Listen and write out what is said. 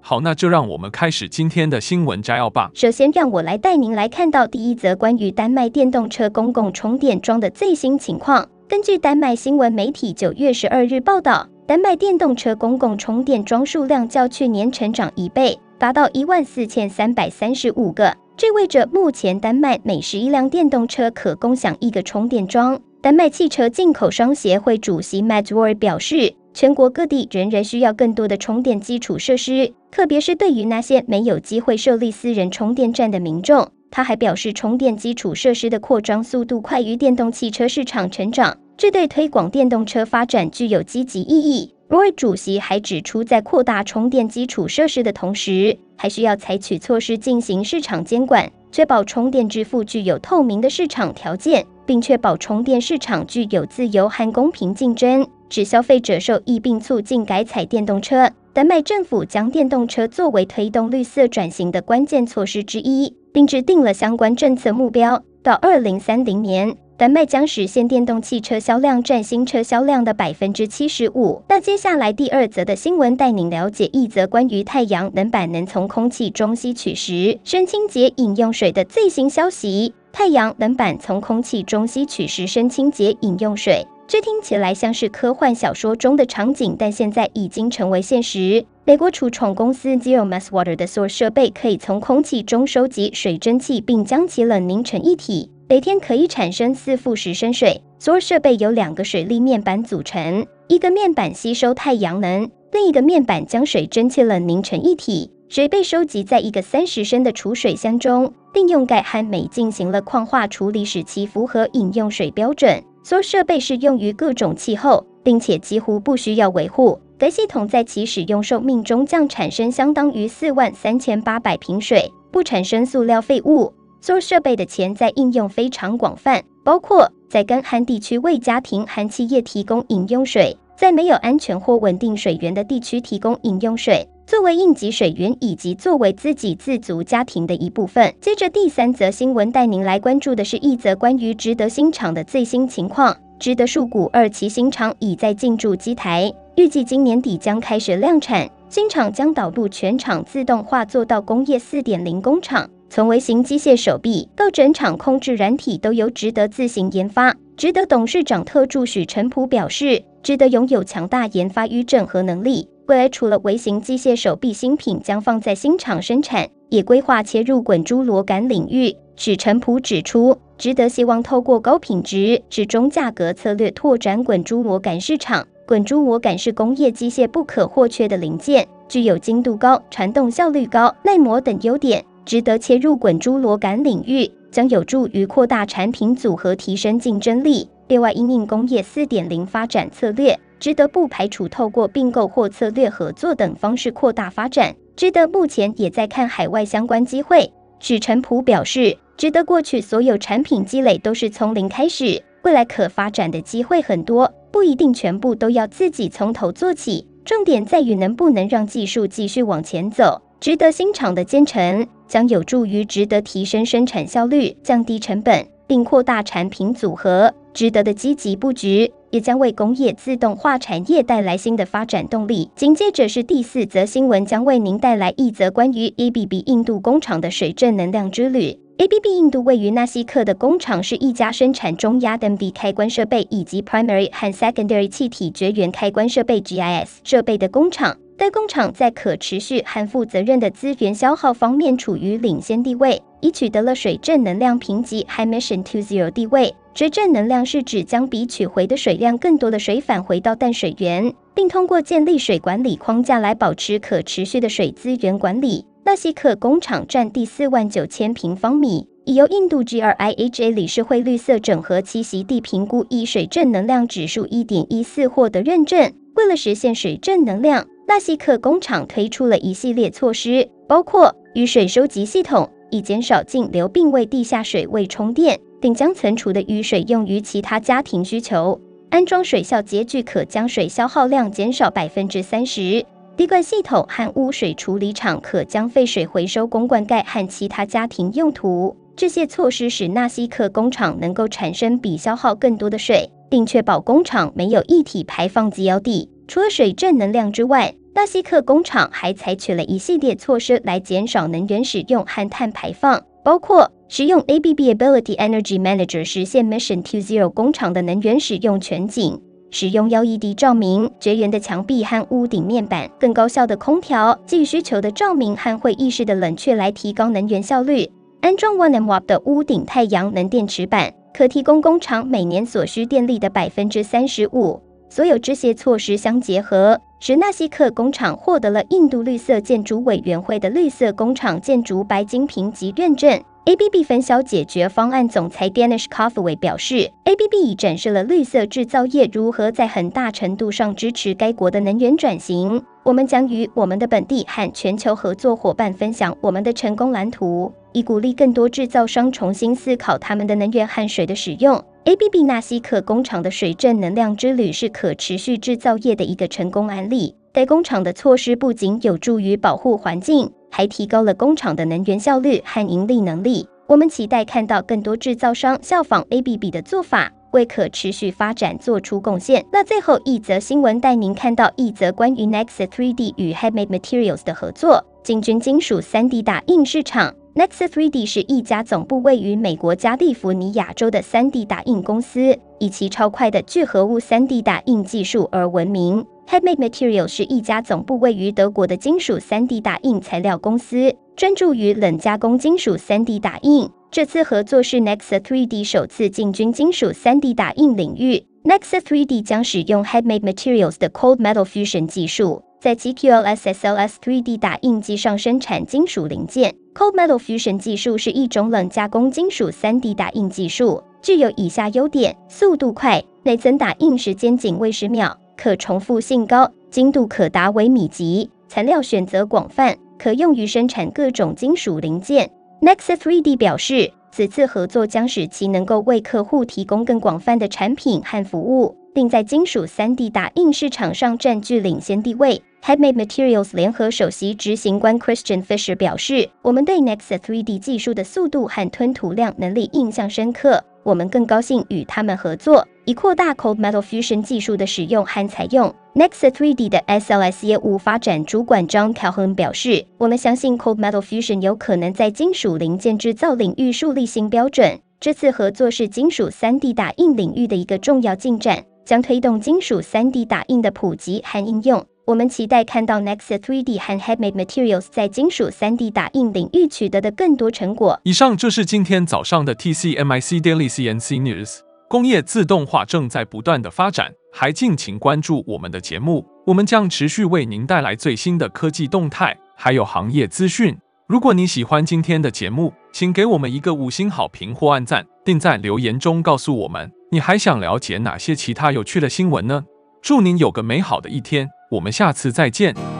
好，那就让我们开始今天的新闻摘要吧。首先，让我来带您来看到第一则关于丹麦电动车公共充电桩的最新情况。根据丹麦新闻媒体九月十二日报道，丹麦电动车公共充电桩数量较去年成长一倍，达到一万四千三百三十五个，这意味着目前丹麦每十一辆电动车可共享一个充电桩。丹麦汽车进口商协会主席 Mads Ward 表示。全国各地仍然需要更多的充电基础设施，特别是对于那些没有机会设立私人充电站的民众。他还表示，充电基础设施的扩张速度快于电动汽车市场成长，这对推广电动车发展具有积极意义。罗尔主席还指出，在扩大充电基础设施的同时，还需要采取措施进行市场监管，确保充电支付具有透明的市场条件，并确保充电市场具有自由和公平竞争。使消费者受益，并促进改采电动车。丹麦政府将电动车作为推动绿色转型的关键措施之一，并制定了相关政策目标。到二零三零年，丹麦将实现电动汽车销量占新车销量的百分之七十五。那接下来第二则的新闻，带您了解一则关于太阳能板能从空气中吸取时生清洁饮用水的最新消息。太阳能板从空气中吸取时生清洁饮用水。这听起来像是科幻小说中的场景，但现在已经成为现实。美国除虫公司 Zero Mass Water 的所有设备可以从空气中收集水蒸气，并将其冷凝成一体，每天可以产生四富时升水。所有设备由两个水力面板组成，一个面板吸收太阳能，另一个面板将水蒸气冷凝成一体。水被收集在一个三十升的储水箱中，并用钙和镁进行了矿化处理，使其符合饮用水标准。所设备适用于各种气候，并且几乎不需要维护。该系统在其使用寿命中将产生相当于四万三千八百瓶水，不产生塑料废物。所设备的潜在应用非常广泛，包括在干旱地区为家庭和企业提供饮用水，在没有安全或稳定水源的地区提供饮用水。作为应急水源，以及作为自给自足家庭的一部分。接着第三则新闻带您来关注的是一则关于直德新厂的最新情况。直德树谷二期新厂已在进驻机台，预计今年底将开始量产。新厂将导入全厂自动化，做到工业四点零工厂，从微型机械手臂到整场控制软体都由直德自行研发。直德董事长特助许成普表示，值得拥有强大研发与整合能力。未来除了微型机械手臂新品将放在新厂生产，也规划切入滚珠螺杆领域。许成普指出，值得希望透过高品质、适中价格策略拓展滚珠螺杆市场。滚珠螺杆是工业机械不可或缺的零件，具有精度高、传动效率高、耐磨等优点。值得切入滚珠螺杆领域，将有助于扩大产品组合，提升竞争力。另外，因应工业四点零发展策略。值得不排除透过并购或策略合作等方式扩大发展。值得目前也在看海外相关机会。许成普表示，值得过去所有产品积累都是从零开始，未来可发展的机会很多，不一定全部都要自己从头做起。重点在于能不能让技术继续往前走。值得新厂的建成将有助于值得提升生产效率、降低成本，并扩大产品组合。值得的积极布局。也将为工业自动化产业带来新的发展动力。紧接着是第四则新闻，将为您带来一则关于 ABB 印度工厂的水正能量之旅。ABB 印度位于纳西克的工厂是一家生产中压灯笔开关设备以及 Primary 和 Secondary 气体绝缘开关设备 GIS 设备的工厂。该工厂在可持续和负责任的资源消耗方面处于领先地位，已取得了水正能量评级 High Mission to Zero 地位。水正能量是指将比取回的水量更多的水返回到淡水源，并通过建立水管理框架来保持可持续的水资源管理。纳西克工厂占地四万九千平方米，已由印度 GRIHA 理事会绿色整合栖息地评估以水正能量指数一点一四获得认证。为了实现水正能量，纳西克工厂推出了一系列措施，包括雨水收集系统，以减少径流并为地下水位充电，并将存储的雨水用于其他家庭需求。安装水效洁具可将水消耗量减少百分之三十。滴灌系统和污水处理厂可将废水回收供灌溉和其他家庭用途。这些措施使纳西克工厂能够产生比消耗更多的水，并确保工厂没有液体排放及标的。除了水正能量之外，纳西克工厂还采取了一系列措施来减少能源使用和碳排放，包括使用 ABB Ability Energy Manager 实现 Mission to Zero 工厂的能源使用全景。使用 LED 照明、绝缘的墙壁和屋顶面板、更高效的空调、基于需求的照明和会议室的冷却来提高能源效率。安装 1MW 的屋顶太阳能电池板，可提供工厂每年所需电力的百分之三十五。所有这些措施相结合，使纳西克工厂获得了印度绿色建筑委员会的绿色工厂建筑白金评级认证。ABB 分销解决方案总裁 Danish Coffaway 表示，ABB 已展示了绿色制造业如何在很大程度上支持该国的能源转型。我们将与我们的本地和全球合作伙伴分享我们的成功蓝图，以鼓励更多制造商重新思考他们的能源和水的使用。ABB 纳西克工厂的水正能量之旅是可持续制造业的一个成功案例。该工厂的措施不仅有助于保护环境，还提高了工厂的能源效率和盈利能力。我们期待看到更多制造商效仿 ABB 的做法，为可持续发展做出贡献。那最后一则新闻带您看到一则关于 Nexa 3D 与 Headmade Materials 的合作，进军金属 3D 打印市场。Nexa 3D 是一家总部位于美国加利福尼亚州的 3D 打印公司，以其超快的聚合物 3D 打印技术而闻名。Headmade Material 是一家总部位于德国的金属 3D 打印材料公司，专注于冷加工金属 3D 打印。这次合作是 Nexa 3D 首次进军金属 3D 打印领域。Nexa 3D 将使用 Headmade Materials 的 Cold Metal Fusion 技术，在 GQLS SLS 3D 打印机上生产金属零件。Cold Metal Fusion 技术是一种冷加工金属 3D 打印技术，具有以下优点：速度快，内层打印时间仅为十秒。可重复性高，精度可达微米级，材料选择广泛，可用于生产各种金属零件。Nexa 3D 表示，此次合作将使其能够为客户提供更广泛的产品和服务，并在金属 3D 打印市场上占据领先地位。Headmade Materials 联合首席执行官 Christian Fisher 表示：“我们对 Nexa 3D 技术的速度和吞吐量能力印象深刻。”我们更高兴与他们合作，以扩大 Cold Metal Fusion 技术的使用和采用。Nexa 3D 的 SLS 业务发展主管 John Calhoun 表示：“我们相信 Cold Metal Fusion 有可能在金属零件制造领域树立新标准。这次合作是金属 3D 打印领域的一个重要进展，将推动金属 3D 打印的普及和应用。”我们期待看到 Nexa 3D 和 Headmade Materials 在金属 3D 打印领域取得的更多成果。以上就是今天早上的 TCMIC Daily CNC News。工业自动化正在不断的发展，还敬请关注我们的节目，我们将持续为您带来最新的科技动态，还有行业资讯。如果你喜欢今天的节目，请给我们一个五星好评或按赞，并在留言中告诉我们你还想了解哪些其他有趣的新闻呢？祝您有个美好的一天。我们下次再见。